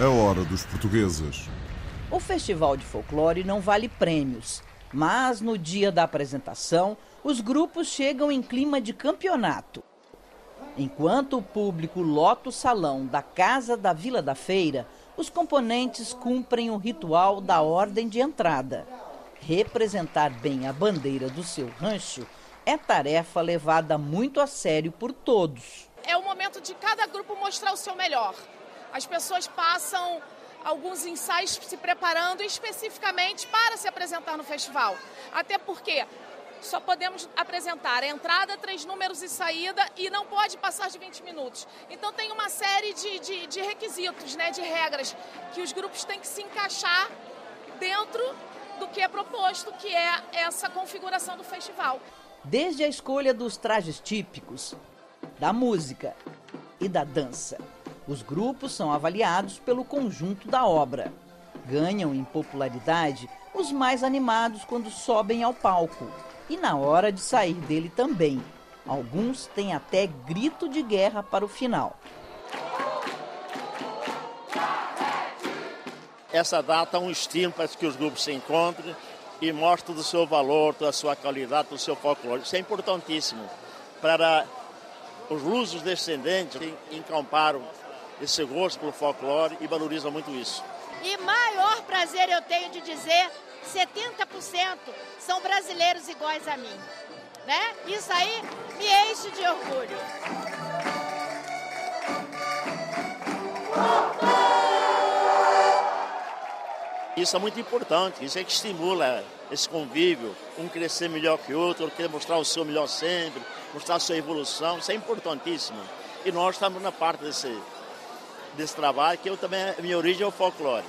A hora dos portugueses. O Festival de Folclore não vale prêmios, mas no dia da apresentação, os grupos chegam em clima de campeonato. Enquanto o público lota o salão da Casa da Vila da Feira, os componentes cumprem o ritual da ordem de entrada. Representar bem a bandeira do seu rancho é tarefa levada muito a sério por todos. É o momento de cada grupo mostrar o seu melhor. As pessoas passam alguns ensaios se preparando especificamente para se apresentar no festival. Até porque só podemos apresentar entrada, três números e saída e não pode passar de 20 minutos. Então tem uma série de, de, de requisitos, né, de regras que os grupos têm que se encaixar dentro do que é proposto, que é essa configuração do festival. Desde a escolha dos trajes típicos, da música e da dança. Os grupos são avaliados pelo conjunto da obra. Ganham em popularidade os mais animados quando sobem ao palco e na hora de sair dele também. Alguns têm até grito de guerra para o final. Essa data é um estímulo para que os grupos se encontrem e mostrem do seu valor, da sua qualidade, do seu folclore. Isso é importantíssimo para os lusos descendentes que encamparam esse gosto pelo folclore e valorizam muito isso. E maior prazer eu tenho de dizer, 70% são brasileiros iguais a mim. Né? Isso aí me enche de orgulho. Isso é muito importante, isso é que estimula esse convívio, um crescer melhor que o outro, querer mostrar o seu melhor sempre, mostrar a sua evolução, isso é importantíssimo. E nós estamos na parte desse, desse trabalho, que eu também, minha origem é o folclore.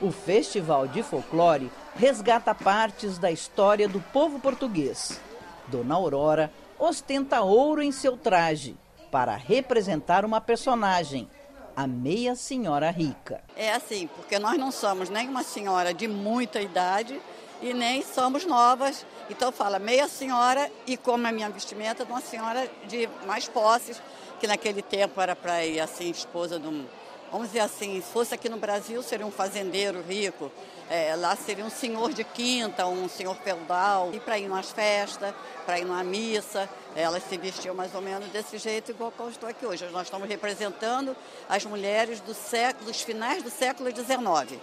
O Festival de Folclore resgata partes da história do povo português. Dona Aurora ostenta ouro em seu traje para representar uma personagem, a meia senhora rica. É assim, porque nós não somos nem uma senhora de muita idade e nem somos novas. Então fala meia senhora e como a minha vestimenta de uma senhora de mais posses, que naquele tempo era para ir assim, esposa de um, vamos dizer assim, se fosse aqui no Brasil seria um fazendeiro rico, é, lá seria um senhor de quinta, um senhor feudal, e para ir nas festas, para ir numa missa, elas se vestiam mais ou menos desse jeito, igual eu estou aqui hoje. Nós estamos representando as mulheres do século, dos finais do século XIX.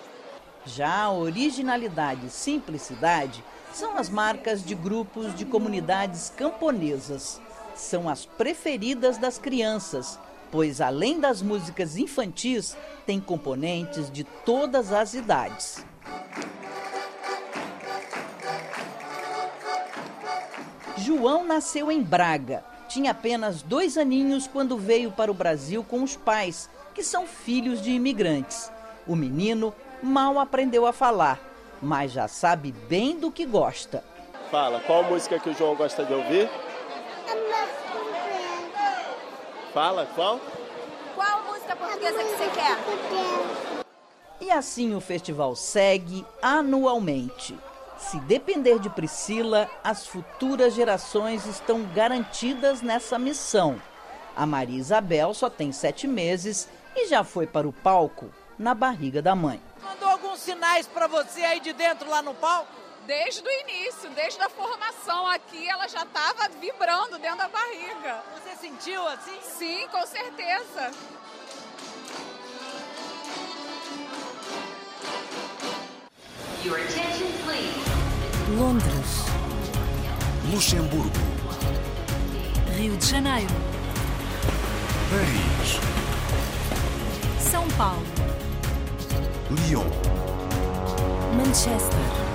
Já a originalidade e simplicidade são as marcas de grupos de comunidades camponesas. São as preferidas das crianças, pois além das músicas infantis, tem componentes de todas as idades. João nasceu em Braga. Tinha apenas dois aninhos quando veio para o Brasil com os pais, que são filhos de imigrantes. O menino mal aprendeu a falar, mas já sabe bem do que gosta. Fala, qual música que o João gosta de ouvir? Fala, qual? Qual música portuguesa que você quer? E assim o festival segue anualmente. Se depender de Priscila, as futuras gerações estão garantidas nessa missão. A Maria Isabel só tem sete meses e já foi para o palco na barriga da mãe. Mandou alguns sinais para você aí de dentro lá no palco? Desde o início, desde a formação aqui, ela já estava vibrando dentro da barriga. Você sentiu assim? Sim, com certeza. Your attention, please. Londres, Luxemburgo, Rio de Janeiro, Paris, São Paulo, Lyon. Manchester.